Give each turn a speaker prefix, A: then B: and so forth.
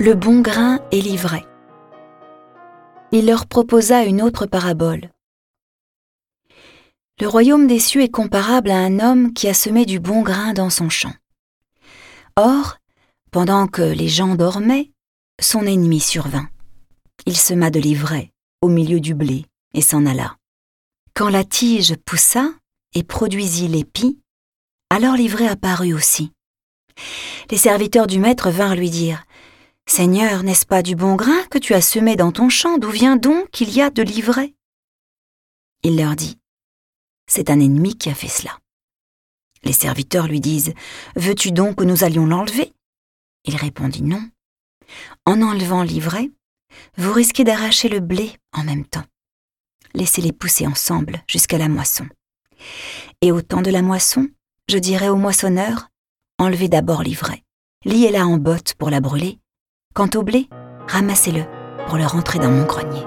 A: le bon grain et l'ivraie. Il leur proposa une autre parabole. Le royaume des cieux est comparable à un homme qui a semé du bon grain dans son champ. Or, pendant que les gens dormaient, son ennemi survint. Il sema de l'ivraie au milieu du blé et s'en alla. Quand la tige poussa et produisit l'épi, alors l'ivraie apparut aussi. Les serviteurs du maître vinrent lui dire Seigneur, n'est-ce pas du bon grain que tu as semé dans ton champ D'où vient donc qu'il y a de l'ivraie? Il leur dit C'est un ennemi qui a fait cela. Les serviteurs lui disent Veux-tu donc que nous allions l'enlever? Il répondit Non. En enlevant l'ivraie, vous risquez d'arracher le blé en même temps. Laissez-les pousser ensemble jusqu'à la moisson. Et au temps de la moisson, je dirai au moissonneur Enlevez d'abord l'ivraie, liez-la en botte pour la brûler. Quant au blé, ramassez-le pour le rentrer dans mon grenier.